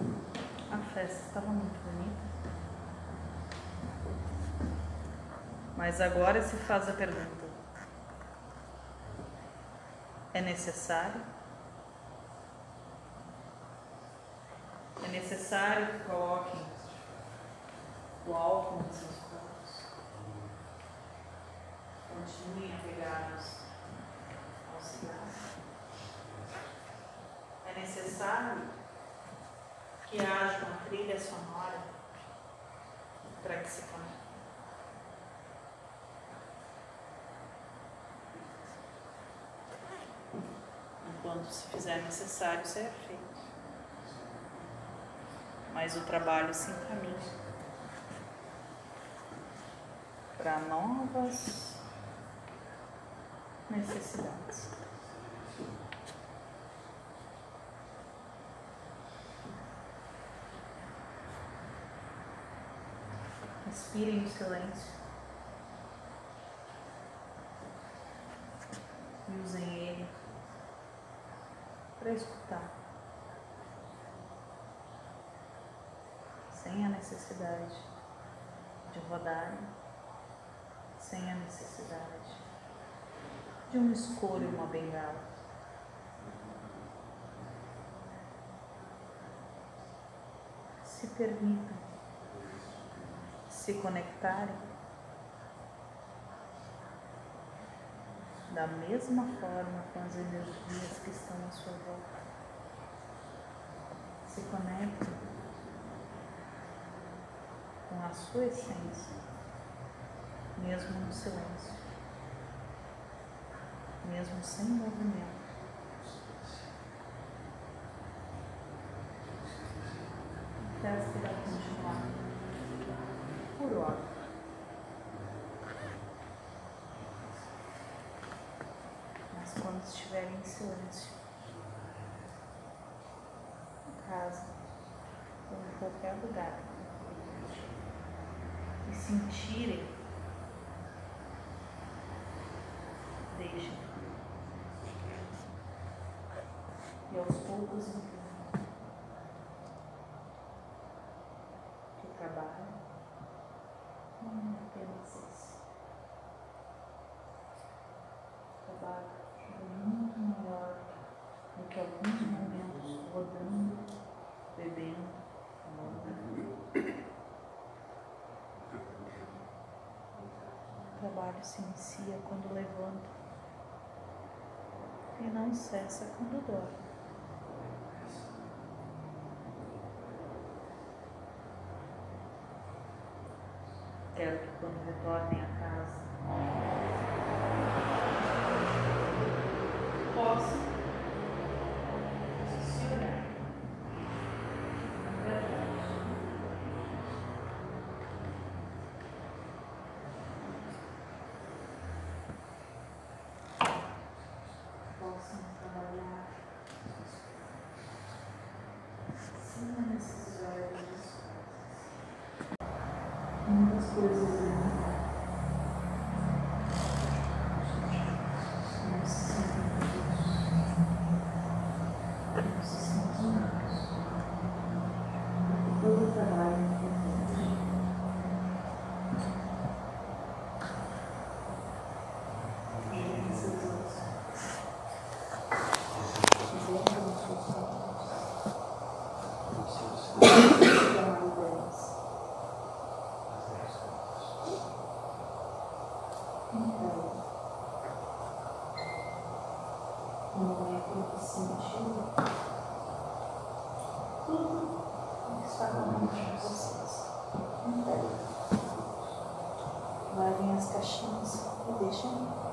A festa estava muito bonita. Mas agora se faz a pergunta: é necessário? É necessário que coloquem o álcool nos seus corpos? Continuem apegados ao cigarro. É necessário que haja uma trilha sonora para que se conecte. Enquanto se fizer necessário, será feito. Mas o trabalho se encaminha para novas necessidades. Respirem o silêncio. E usem ele para escutar. Sem a necessidade de rodar, sem a necessidade de um escuro e uma bengala. Se permitam se conectarem da mesma forma com as energias que estão à sua volta. Se conectem com a sua essência, mesmo no silêncio, mesmo sem movimento. Estiverem em silêncio, em casa ou em qualquer lugar, e sentirem, deixem. E aos poucos entendam que o trabalho não é apenas esse. O trabalho é muito maior do que alguns momentos rodando, bebendo, fumando. O trabalho se inicia quando levanta e não cessa quando dorme. Quero que quando retornem a casa. Possam Thanks Então, não é que se sentiu. Tudo está na mente de vocês. Então, lavem as caixinhas e deixem.